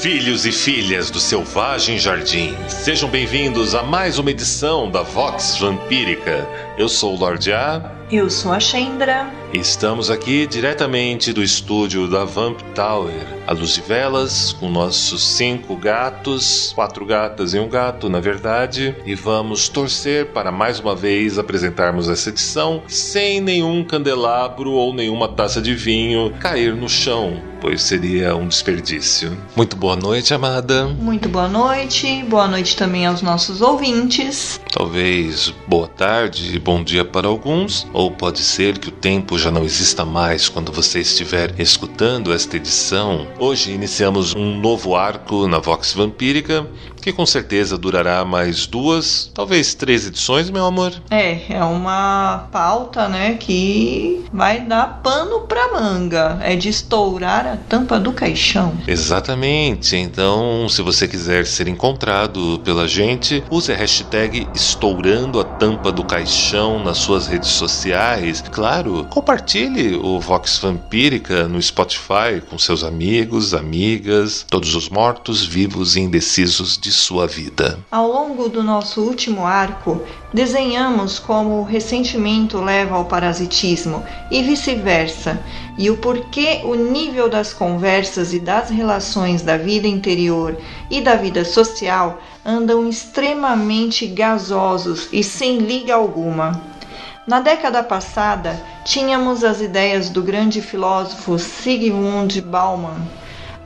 Filhos e filhas do Selvagem Jardim, sejam bem-vindos a mais uma edição da Vox Vampírica. Eu sou o Lorde A Eu sou a Shendra. e estamos aqui diretamente do estúdio da Vamp Tower, a luz de velas, com nossos cinco gatos, quatro gatas e um gato, na verdade, e vamos torcer para mais uma vez apresentarmos essa edição sem nenhum candelabro ou nenhuma taça de vinho cair no chão, pois seria um desperdício. Muito boa noite, amada. Muito boa noite. Boa noite também aos nossos ouvintes. Talvez boa tarde e bom dia para alguns, ou pode ser que o tempo já não exista mais quando você estiver escutando esta edição. Hoje iniciamos um novo arco na Vox Vampírica, que com certeza durará mais duas, talvez três edições, meu amor. É, é uma pauta, né, que vai dar pano pra manga. É de estourar a tampa do caixão. Exatamente. Então, se você quiser ser encontrado pela gente, use a hashtag estourando a tampa do caixão nas suas redes sociais. Claro, compartilhe o Vox Vampírica no Spotify com seus amigos, amigas, todos os mortos, vivos e indecisos de sua vida. Ao longo do nosso último arco, desenhamos como o ressentimento leva ao parasitismo e vice-versa, e o porquê o nível das conversas e das relações da vida interior e da vida social andam extremamente gasosos e sem liga alguma. Na década passada, tínhamos as ideias do grande filósofo Sigmund Bauman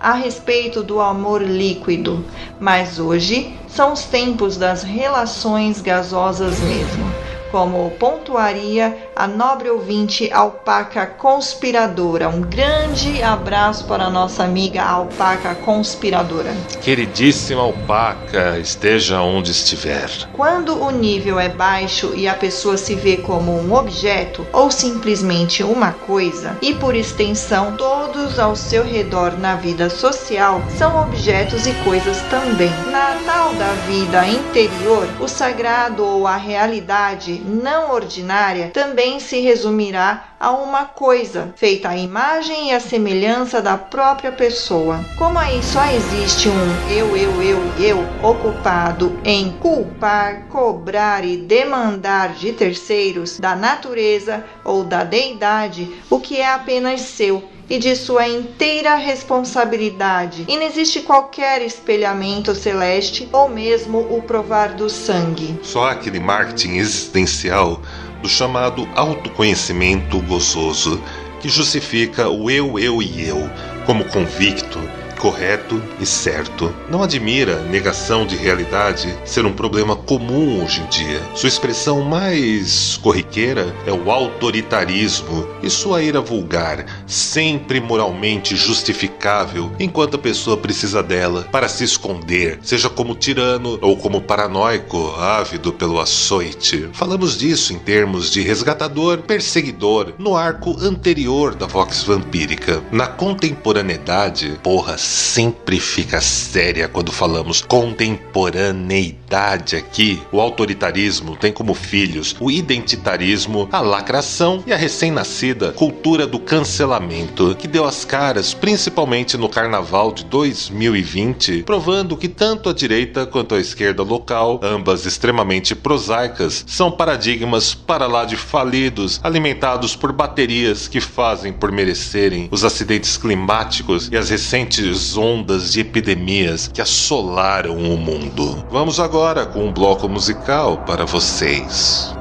a respeito do amor líquido, mas hoje são os tempos das relações gasosas mesmo, como pontuaria a nobre ouvinte alpaca conspiradora. Um grande abraço para a nossa amiga alpaca conspiradora. Queridíssima alpaca, esteja onde estiver. Quando o nível é baixo e a pessoa se vê como um objeto ou simplesmente uma coisa, e por extensão todos ao seu redor na vida social são objetos e coisas também. Na tal da vida interior, o sagrado ou a realidade não ordinária também se resumirá a uma coisa, feita à imagem e à semelhança da própria pessoa. Como aí só existe um eu, eu, eu, eu ocupado em culpar, cobrar e demandar de terceiros, da natureza ou da deidade, o que é apenas seu e de sua inteira responsabilidade. E não existe qualquer espelhamento celeste ou mesmo o provar do sangue. Só aquele marketing existencial do chamado autoconhecimento gozoso, que justifica o eu, eu e eu como convicto, correto e certo. Não admira negação de realidade ser um problema comum hoje em dia. Sua expressão mais corriqueira é o autoritarismo e sua ira vulgar, sempre moralmente justificável, enquanto a pessoa precisa dela para se esconder, seja como tirano ou como paranoico, ávido pelo açoite. Falamos disso em termos de resgatador, perseguidor, no arco anterior da Vox Vampírica. Na contemporaneidade, porra, sempre fica séria quando falamos contemporaneidade aqui. O autoritarismo tem como filhos o identitarismo, a lacração e a recém-nascida cultura do cancelamento, que deu as caras principalmente no carnaval de 2020, provando que tanto a direita quanto a esquerda local, ambas extremamente prosaicas, são paradigmas para lá de falidos, alimentados por baterias que fazem por merecerem os acidentes climáticos e as recentes ondas de epidemias que assolaram o mundo. Vamos agora com um bloco musical para vocês.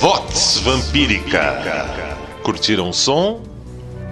Vox Vampírica. Curtiram o som?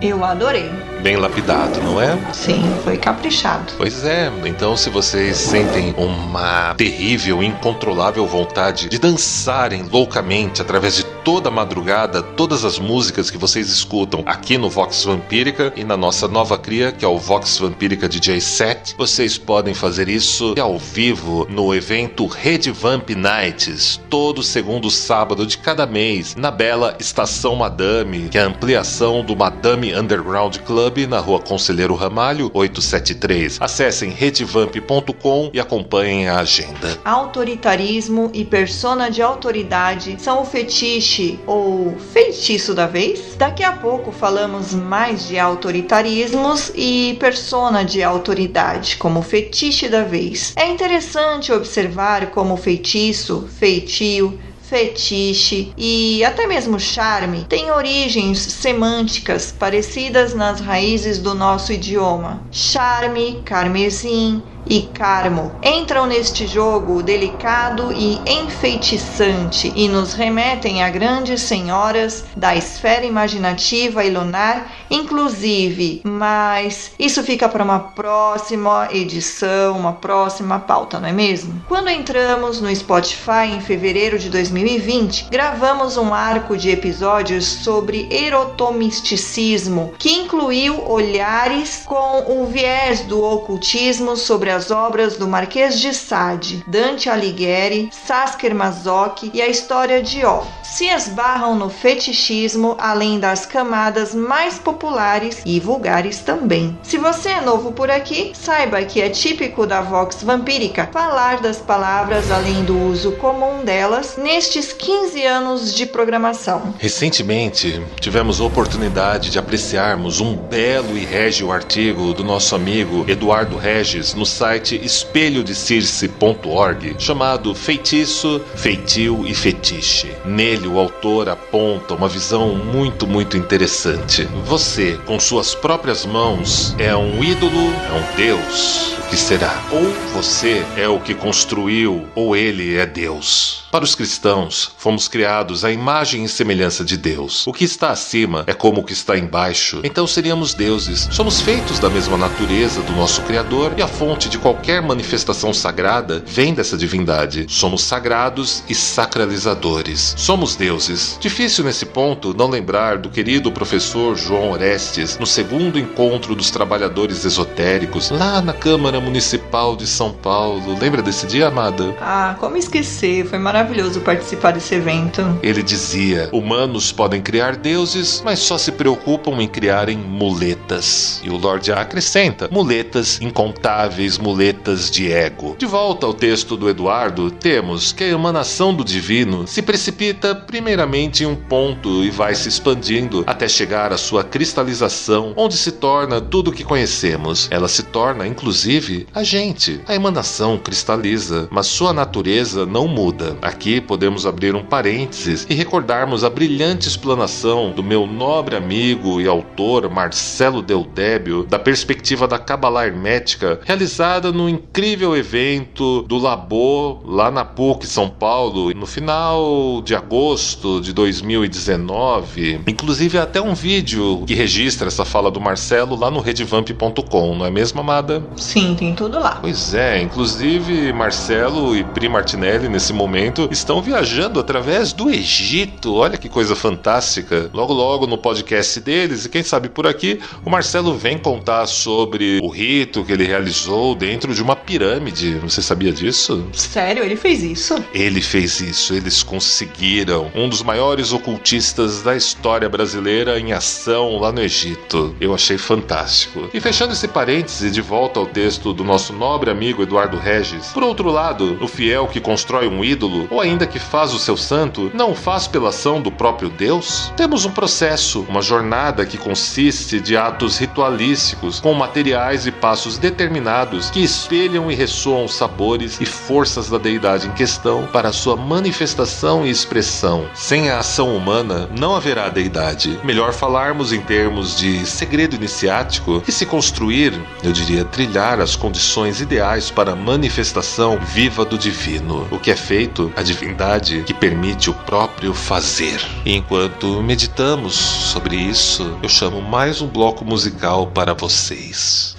Eu adorei. Bem lapidado, não é? Sim, foi caprichado. Pois é, então se vocês sentem uma terrível, incontrolável vontade de dançarem loucamente através de toda a madrugada, todas as músicas que vocês escutam aqui no Vox Vampírica e na nossa nova cria, que é o Vox Vampírica DJ 7, vocês podem fazer isso ao vivo no evento Red Vamp Nights, todo segundo sábado de cada mês, na bela Estação Madame, que é a ampliação do Madame Underground Club na rua Conselheiro Ramalho, 873. Acessem redvamp.com e acompanhem a agenda. Autoritarismo e persona de autoridade são o fetiche ou feitiço da vez? Daqui a pouco falamos mais de autoritarismos e persona de autoridade como fetiche da vez. É interessante observar como feitiço, feitio, fetiche e até mesmo charme têm origens semânticas parecidas nas raízes do nosso idioma. Charme, carmesim, e Carmo entram neste jogo delicado e enfeitiçante e nos remetem a grandes senhoras da esfera imaginativa e lunar, inclusive, mas isso fica para uma próxima edição, uma próxima pauta, não é mesmo? Quando entramos no Spotify em fevereiro de 2020, gravamos um arco de episódios sobre erotomisticismo, que incluiu olhares com o viés do ocultismo sobre as obras do Marquês de Sade, Dante Alighieri, Sasker Masoch e a história de Ó. Se esbarram no fetichismo, além das camadas mais populares e vulgares também. Se você é novo por aqui, saiba que é típico da Vox Vampírica falar das palavras além do uso comum delas nestes 15 anos de programação. Recentemente, tivemos a oportunidade de apreciarmos um belo e régio artigo do nosso amigo Eduardo Regis no site espelhodecirce.org chamado Feitiço, Feitio e Fetiche. Nele, o autor aponta uma visão muito, muito interessante. Você, com suas próprias mãos, é um ídolo, é um deus. O que será? Ou você é o que construiu, ou ele é Deus. Para os cristãos, fomos criados à imagem e semelhança de Deus. O que está acima é como o que está embaixo. Então seríamos deuses. Somos feitos da mesma natureza do nosso Criador e a fonte de qualquer manifestação sagrada vem dessa divindade. Somos sagrados e sacralizadores. Somos deuses. Difícil nesse ponto não lembrar do querido professor João Orestes no segundo encontro dos trabalhadores esotéricos, lá na Câmara Municipal de São Paulo. Lembra desse dia, amada? Ah, como esquecer? Foi maravilhoso participar desse evento. Ele dizia: humanos podem criar deuses, mas só se preocupam em criarem muletas. E o Lorde acrescenta: muletas incontáveis, muletas de ego. De volta ao texto do Eduardo, temos que a emanação do divino se precipita primeiramente em um ponto e vai se expandindo até chegar à sua cristalização, onde se torna tudo o que conhecemos. Ela se torna, inclusive, a gente. A emanação cristaliza, mas sua natureza não muda. Aqui podemos abrir um parênteses e recordarmos a brilhante explanação do meu nobre amigo e autor Marcelo Deldébio da perspectiva da Cabala Hermética, realizada no incrível evento do Labor lá na PUC São Paulo, no final de agosto de 2019. Inclusive até um vídeo que registra essa fala do Marcelo lá no redvamp.com, não é mesmo, amada? Sim, tem tudo lá. Pois é, inclusive Marcelo e Pri Martinelli nesse momento estão viajando através do Egito. Olha que coisa fantástica. Logo logo no podcast deles e quem sabe por aqui, o Marcelo vem contar sobre o rito que ele realizou dentro de uma pirâmide. Você sabia disso? Sério, ele fez isso? Ele fez isso, eles conseguiram. Um dos maiores ocultistas da história brasileira em ação lá no Egito. Eu achei fantástico. E fechando esse parêntese de volta ao texto do nosso nobre amigo Eduardo Regis, por outro lado, o fiel que constrói um ídolo, ou ainda que faz o seu santo, não o faz pela ação do próprio Deus? Temos um processo, uma jornada que consiste de atos ritualísticos com materiais e passos determinados que espelham e ressoam os sabores e forças da deidade em questão para sua manifestação e expressão. Sem a ação humana, não haverá deidade. Melhor falarmos em termos de segredo iniciático e se construir, eu diria, trilhar as condições ideais para a manifestação viva do divino. O que é feito a divindade que permite o próprio fazer. E enquanto meditamos sobre isso, eu chamo mais um bloco musical para vocês.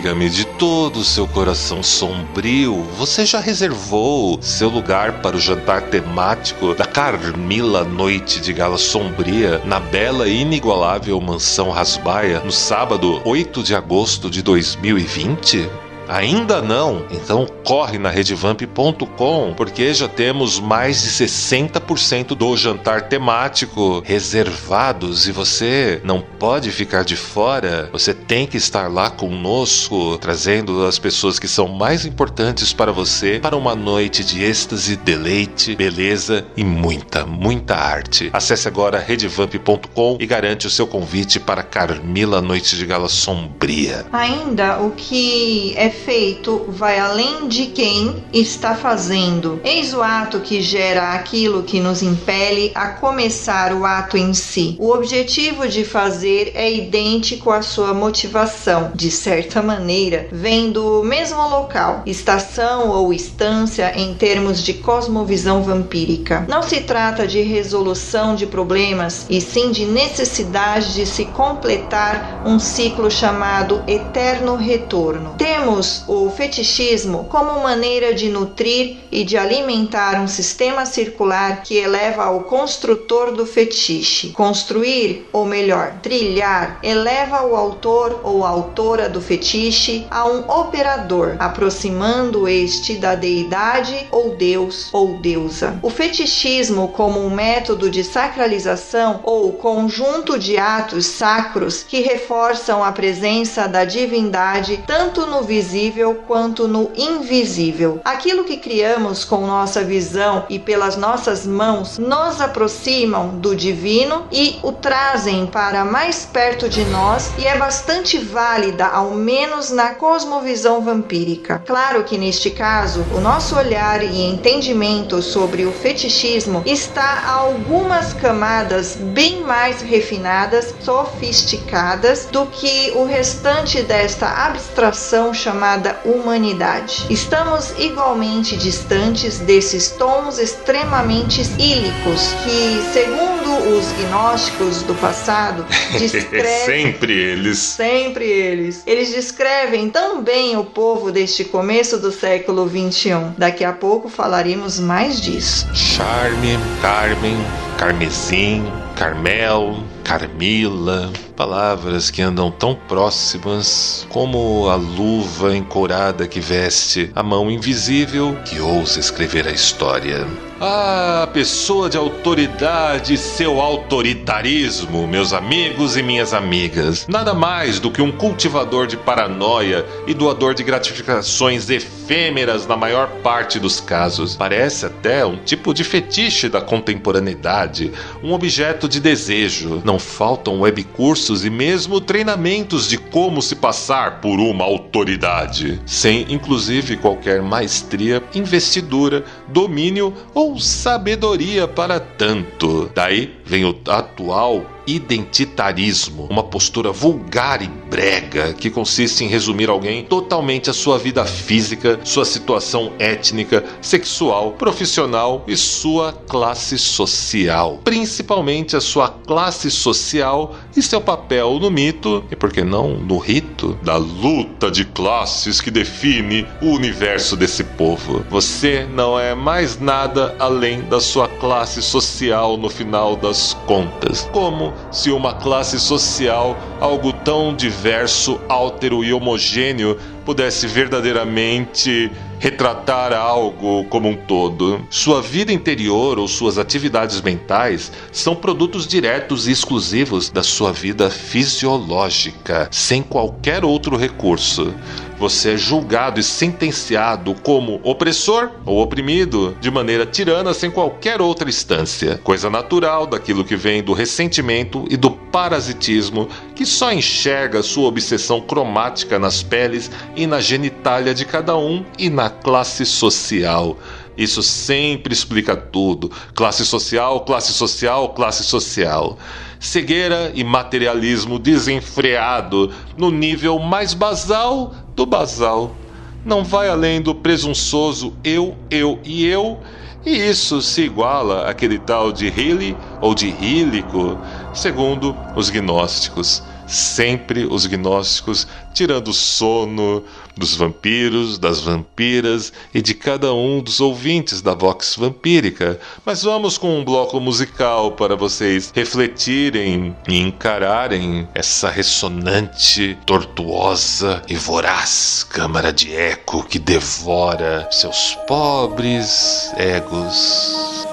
Diga-me de todo o seu coração sombrio, você já reservou seu lugar para o jantar temático da Carmila Noite de Gala Sombria na bela e inigualável mansão Rasbaia no sábado 8 de agosto de 2020? Ainda não? Então corre na redevamp.com porque já temos mais de 60% do jantar temático reservados e você não pode ficar de fora. Você tem que estar lá conosco, trazendo as pessoas que são mais importantes para você para uma noite de êxtase, deleite, beleza e muita, muita arte. Acesse agora redevamp.com e garante o seu convite para Carmila Noite de Gala Sombria. Ainda o que é feito vai além de quem está fazendo. Eis o ato que gera aquilo que nos impele a começar o ato em si. O objetivo de fazer é idêntico à sua motivação. De certa maneira, vem do mesmo local, estação ou instância em termos de cosmovisão vampírica. Não se trata de resolução de problemas, e sim de necessidade de se completar um ciclo chamado eterno retorno. Temos o fetichismo como maneira de nutrir e de alimentar um sistema circular que eleva ao construtor do fetiche. Construir, ou melhor, trilhar, eleva o autor ou autora do fetiche a um operador, aproximando este da deidade ou deus ou deusa. O fetichismo, como um método de sacralização ou conjunto de atos sacros que reforçam a presença da divindade tanto no visível visível quanto no invisível. Aquilo que criamos com nossa visão e pelas nossas mãos nos aproximam do divino e o trazem para mais perto de nós e é bastante válida, ao menos na cosmovisão vampírica. Claro que neste caso, o nosso olhar e entendimento sobre o fetichismo está a algumas camadas bem mais refinadas, sofisticadas do que o restante desta abstração chamada chamada humanidade. Estamos igualmente distantes desses tons extremamente ílicos que, segundo os gnósticos do passado, descrevem sempre eles. Sempre eles. Eles descrevem tão bem o povo deste começo do século 21. Daqui a pouco falaremos mais disso. Charme, Carmen, Carmesim, Carmel, Carmila, palavras que andam tão próximas como a luva encorada que veste a mão invisível que ousa escrever a história. Ah, pessoa de autoridade seu autoritarismo, meus amigos e minhas amigas. Nada mais do que um cultivador de paranoia e doador de gratificações efêmeras na maior parte dos casos. Parece até um tipo de fetiche da contemporaneidade, um objeto de desejo. Não faltam webcursos e mesmo treinamentos de como se passar por uma autoridade, sem inclusive qualquer maestria, investidura, domínio ou sabedoria para tanto. Daí vem o atual identitarismo, uma postura vulgar e brega que consiste em resumir alguém totalmente a sua vida física, sua situação étnica, sexual, profissional e sua classe social, principalmente a sua classe social e seu papel no mito e por que não no rito da luta de classes que define o universo desse povo. Você não é mais nada além da sua classe social no final das contas. Como se uma classe social, algo tão diverso, áltero e homogêneo, pudesse verdadeiramente retratar algo como um todo. Sua vida interior ou suas atividades mentais são produtos diretos e exclusivos da sua vida fisiológica, sem qualquer outro recurso você é julgado e sentenciado como opressor ou oprimido de maneira tirana sem qualquer outra instância. Coisa natural daquilo que vem do ressentimento e do parasitismo que só enxerga sua obsessão cromática nas peles e na genitália de cada um e na classe social. Isso sempre explica tudo. Classe social, classe social, classe social cegueira e materialismo desenfreado no nível mais basal do basal. Não vai além do presunçoso eu, eu e eu, e isso se iguala àquele tal de Hili ou de Hílico, segundo os gnósticos sempre os gnósticos tirando o sono dos vampiros, das vampiras e de cada um dos ouvintes da Vox Vampírica. Mas vamos com um bloco musical para vocês refletirem e encararem essa ressonante, tortuosa e voraz câmara de eco que devora seus pobres egos.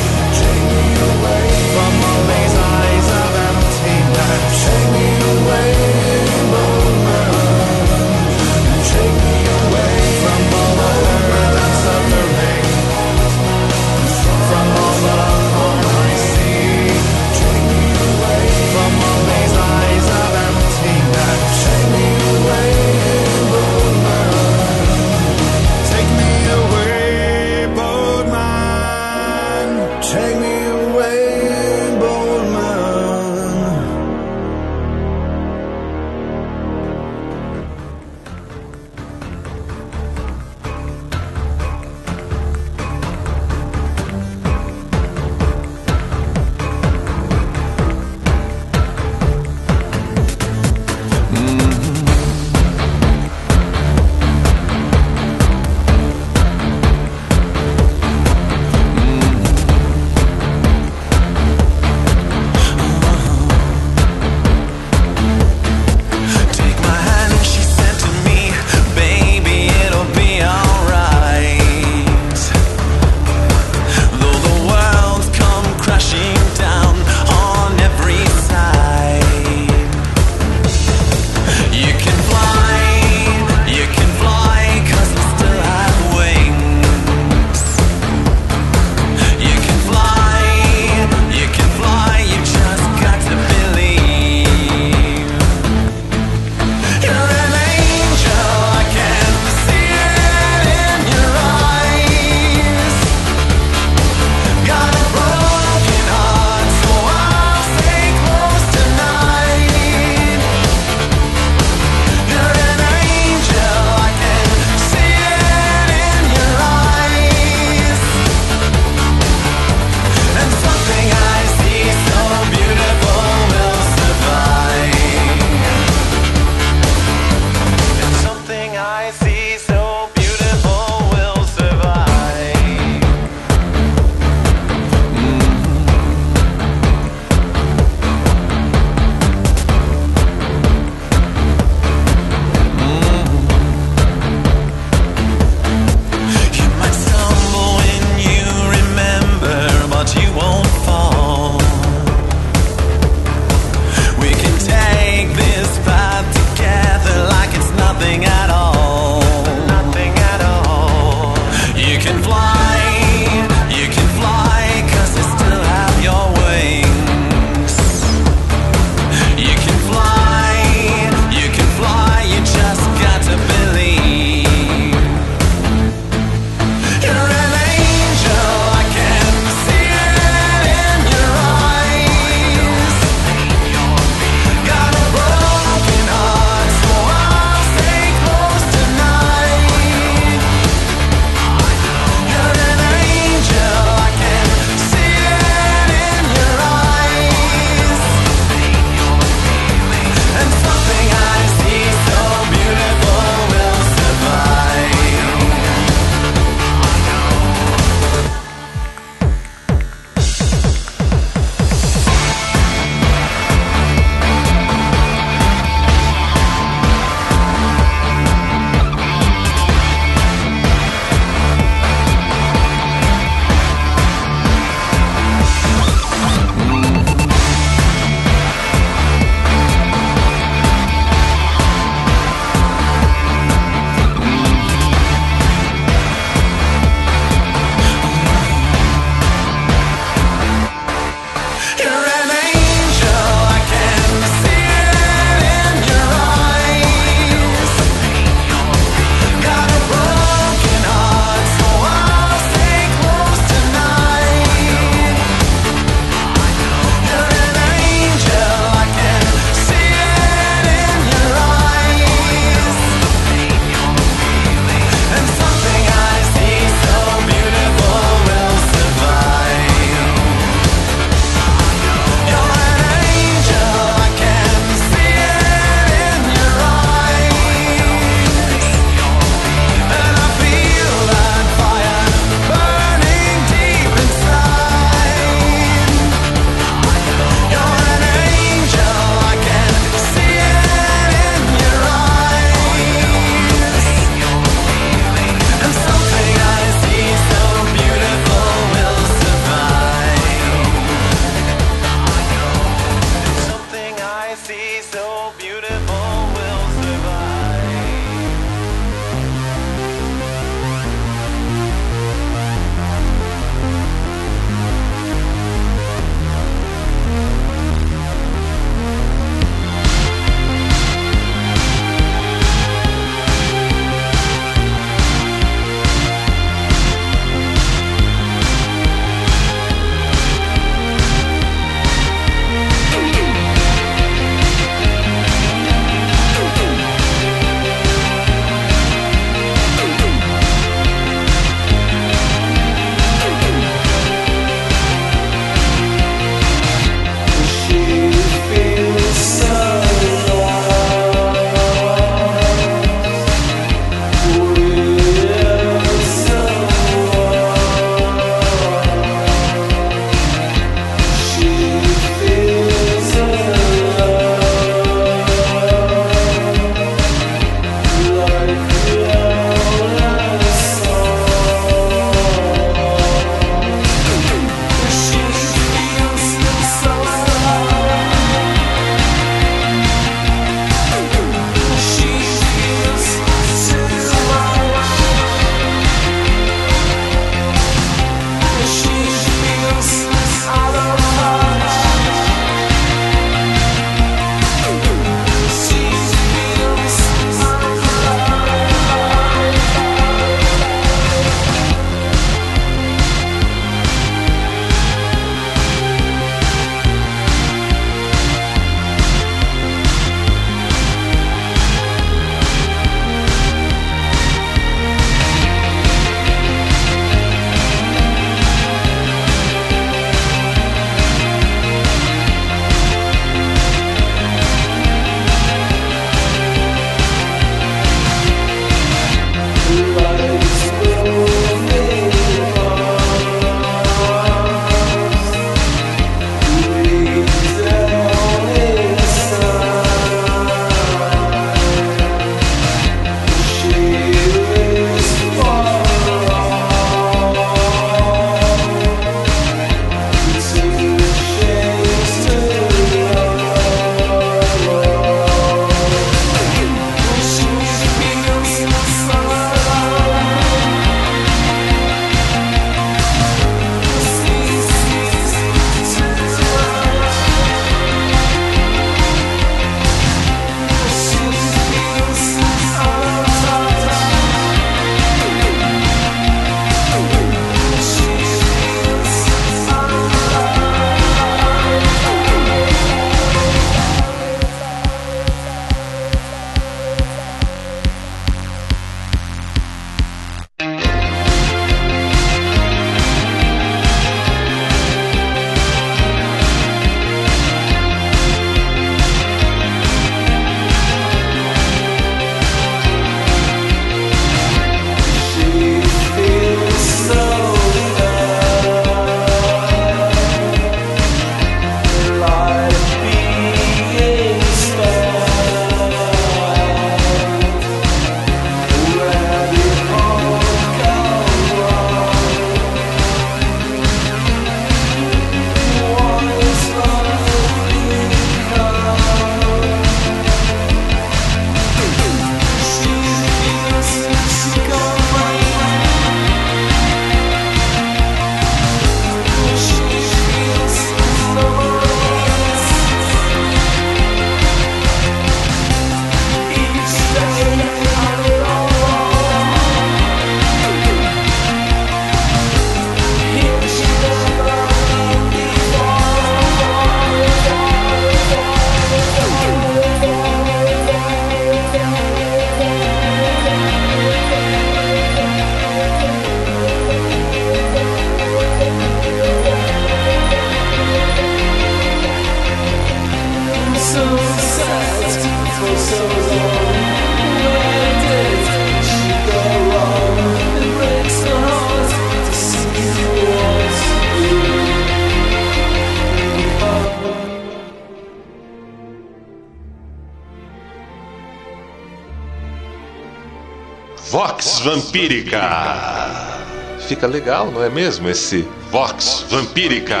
Vampírica. Fica legal, não é mesmo? Esse Vox Vampírica.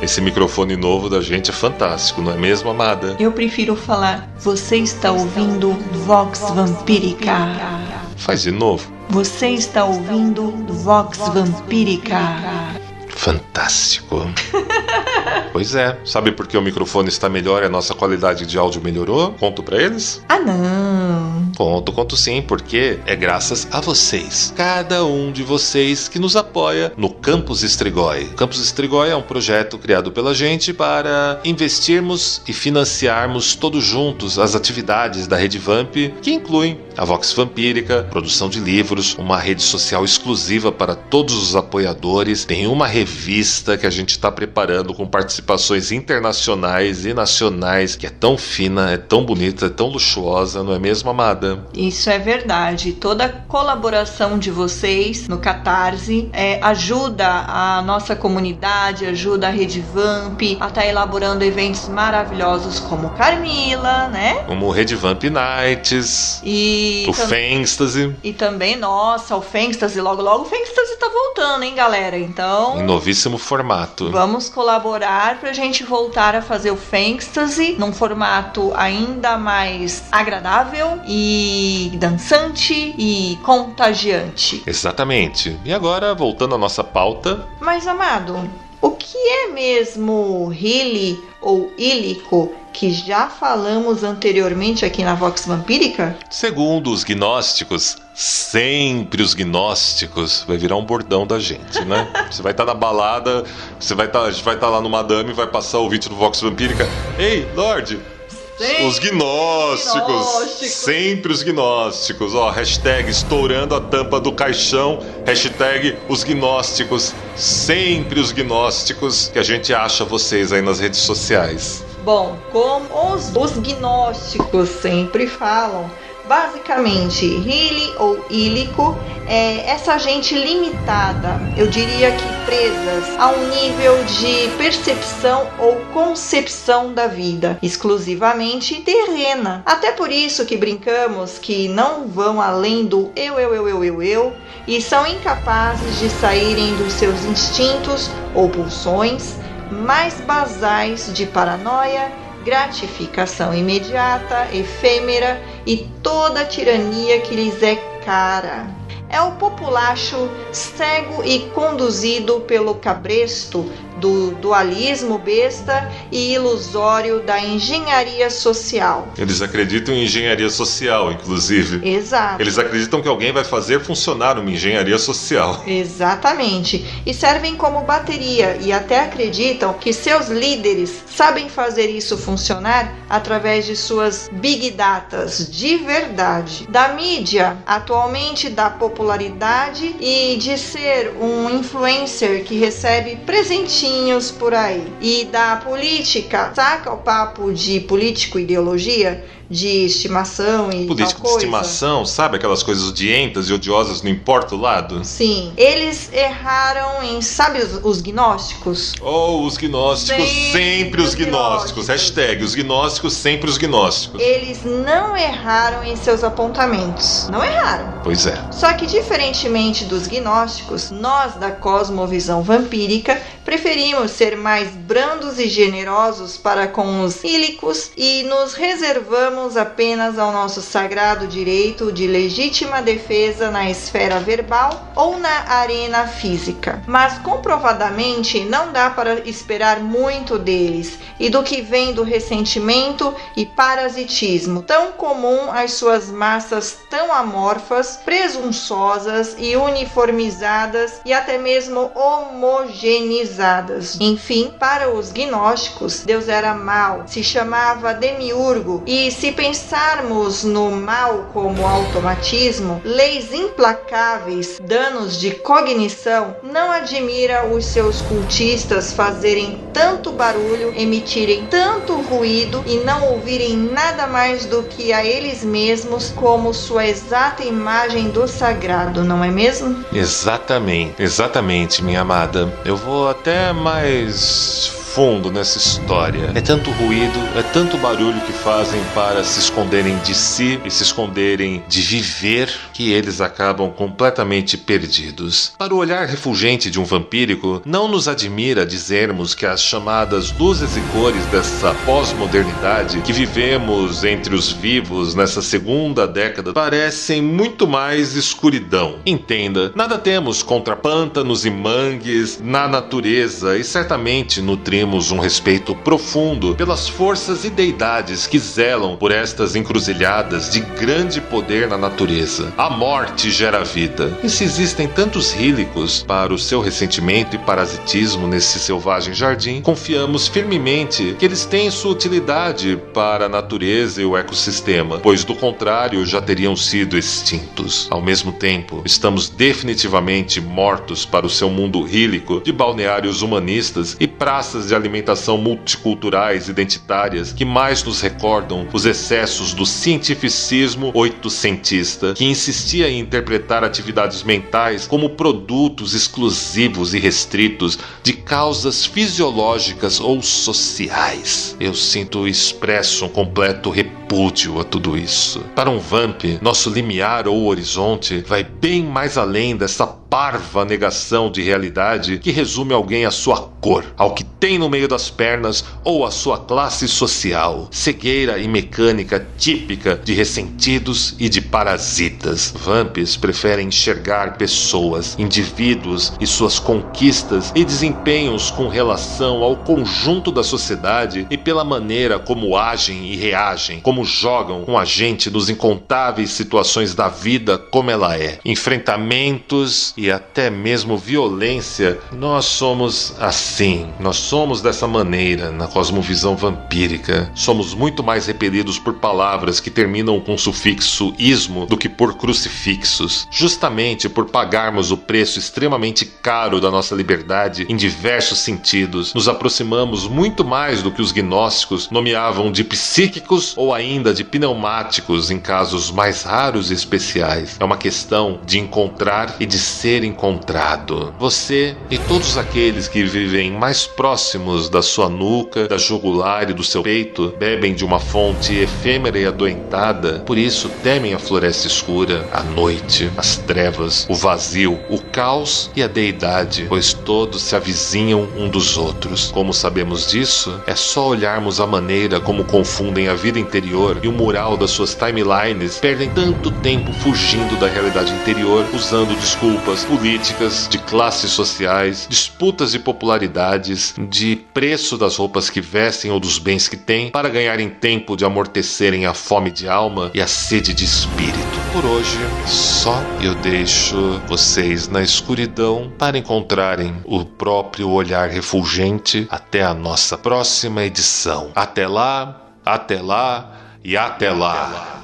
Esse microfone novo da gente é fantástico, não é mesmo, amada? Eu prefiro falar, você está ouvindo Vox Vampírica. Faz de novo. Você está ouvindo Vox Vampírica. Fantástico. pois é. Sabe por que o microfone está melhor e a nossa qualidade de áudio melhorou? Conto pra eles? Ah, não. Conto, conto sim, porque é graças a vocês. Cada um de vocês que nos apoia no Campus Estrigói. Campus Estrigói é um projeto criado pela gente para investirmos e financiarmos todos juntos as atividades da Rede Vamp, que incluem a Vox Vampírica, produção de livros, uma rede social exclusiva para todos os apoiadores, tem uma revista que a gente está preparando com participações internacionais e nacionais, que é tão fina, é tão bonita, é tão luxuosa, não é mesmo, amada? Isso é verdade. Toda colaboração de vocês no Catarse é, ajuda a nossa comunidade, ajuda a Rede Vamp a estar elaborando eventos maravilhosos como Carmila, né? Como Rede Vamp Nights, E, o tam- e também, nossa, o Fengstase, logo logo o Fengstase tá voltando, hein, galera? Então. em novíssimo formato. Vamos colaborar para a gente voltar a fazer o Fengstase num formato ainda mais agradável e dançante e contagiante. Exatamente. E agora, voltando à nossa pauta, Mas, amado, o que é mesmo Hili ou Ílico que já falamos anteriormente aqui na Vox Vampírica? segundo os gnósticos, sempre os gnósticos, vai virar um bordão da gente, né? Você vai estar na balada, você vai estar, a gente vai estar lá no Madame e vai passar o vídeo do Vox Vampírica. Ei, Lorde! Sempre Os gnósticos, gnósticos. sempre os gnósticos, ó, hashtag estourando a tampa do caixão, hashtag os gnósticos, sempre os gnósticos, que a gente acha vocês aí nas redes sociais. Bom, como os, os gnósticos sempre falam, basicamente, Hili ou Ílico é essa gente limitada, eu diria que presas a um nível de percepção ou concepção da vida, exclusivamente terrena. Até por isso que brincamos que não vão além do eu, eu, eu, eu, eu, eu e são incapazes de saírem dos seus instintos ou pulsões mais basais de paranoia, gratificação imediata, efêmera e toda a tirania que lhes é cara. É o populacho cego e conduzido pelo cabresto do dualismo besta e ilusório da engenharia social. Eles acreditam em engenharia social, inclusive. Exato. Eles acreditam que alguém vai fazer funcionar uma engenharia social. Exatamente. E servem como bateria e até acreditam que seus líderes sabem fazer isso funcionar através de suas big datas de verdade. Da mídia, atualmente da popularidade e de ser um influencer que recebe presentinhos por aí. E da política, saca o papo de político ideologia? De estimação e Político de estimação, sabe aquelas coisas odientas e odiosas, não importa o lado? Sim, eles erraram em, sabe os, os gnósticos? Oh, os gnósticos, Sempre sempre, os os gnósticos. gnósticos. Hashtag, os gnósticos, sempre os gnósticos. Eles não erraram em seus apontamentos. Não erraram. Pois é. Só que, diferentemente dos gnósticos, nós da cosmovisão vampírica preferimos ser mais brandos e generosos para com os ílicos e nos reservamos apenas ao nosso sagrado direito de legítima defesa na esfera verbal ou na arena física. Mas comprovadamente não dá para esperar muito deles e do que vem do ressentimento e parasitismo tão comum às suas massas tão amorfas, presunçosas e uniformizadas e até mesmo homogenizadas. Enfim, para os gnósticos, Deus era mau, se chamava demiurgo e se pensarmos no mal como automatismo, leis implacáveis, danos de cognição, não admira os seus cultistas fazerem tanto barulho, emitirem tanto ruído e não ouvirem nada mais do que a eles mesmos como sua exata imagem do sagrado, não é mesmo? Exatamente, exatamente, minha amada. Eu vou até mais fundo nessa história. É tanto ruído, é tanto barulho que fazem para se esconderem de si e se esconderem de viver que eles acabam completamente perdidos. Para o olhar refulgente de um vampírico, não nos admira dizermos que as chamadas luzes e cores dessa pós-modernidade que vivemos entre os vivos nessa segunda década parecem muito mais escuridão. Entenda, nada temos contra pântanos e mangues na natureza e certamente nutrimos um respeito profundo pelas forças e deidades que zelam por estas encruzilhadas de grande poder na natureza. A morte gera vida. E se existem tantos rílicos para o seu ressentimento e parasitismo nesse selvagem jardim, confiamos firmemente que eles têm sua utilidade para a natureza e o ecossistema, pois do contrário já teriam sido extintos. Ao mesmo tempo, estamos definitivamente mortos para o seu mundo rílico de balneários humanistas e praças de alimentação multiculturais identitárias que mais nos recordam os excessos do cientificismo oitocentista que insistia em interpretar atividades mentais como produtos exclusivos e restritos de causas fisiológicas ou sociais. Eu sinto expresso um completo repúdio a tudo isso. Para um vamp, nosso limiar ou horizonte vai bem mais além dessa parva negação de realidade que resume alguém à sua cor, ao que tem no meio das pernas ou à sua classe social. Cegueira e mecânica típica de ressentidos e de parasitas. Vamps preferem enxergar pessoas, indivíduos e suas conquistas e desempenhos com relação ao conjunto da sociedade e pela maneira como agem e reagem, como jogam com a gente nos incontáveis situações da vida como ela é. Enfrentamentos e até mesmo violência, nós somos assim. Nós somos dessa maneira na cosmovisão vampírica. Somos muito mais repelidos por palavras que terminam com sufixo ismo do que por crucifixos, justamente por pagarmos o preço extremamente caro da nossa liberdade em diversos sentidos. Nos aproximamos muito mais do que os gnósticos nomeavam de psíquicos ou ainda de pneumáticos em casos mais raros e especiais. É uma questão de encontrar e de ser encontrado. Você e todos aqueles que vivem mais próximos da sua nuca, da jugular e do seu peito bebem de uma fonte efêmera e adoentada, por isso temem a floresta escura, a noite, as trevas, o vazio, o caos e a deidade, pois todos se avizinham um dos outros. Como sabemos disso? É só olharmos a maneira como confundem a vida interior e o mural das suas timelines, perdem tanto tempo fugindo da realidade interior, usando desculpas políticas, de classes sociais, disputas de popularidades, de preço das roupas que vestem ou dos bens que têm, para ganharem tempo de amortecerem a fome de alma e a sede de espírito. Por hoje, só eu deixo vocês na escuridão para encontrarem o próprio olhar refulgente até a nossa próxima edição. Até lá, até lá e até lá.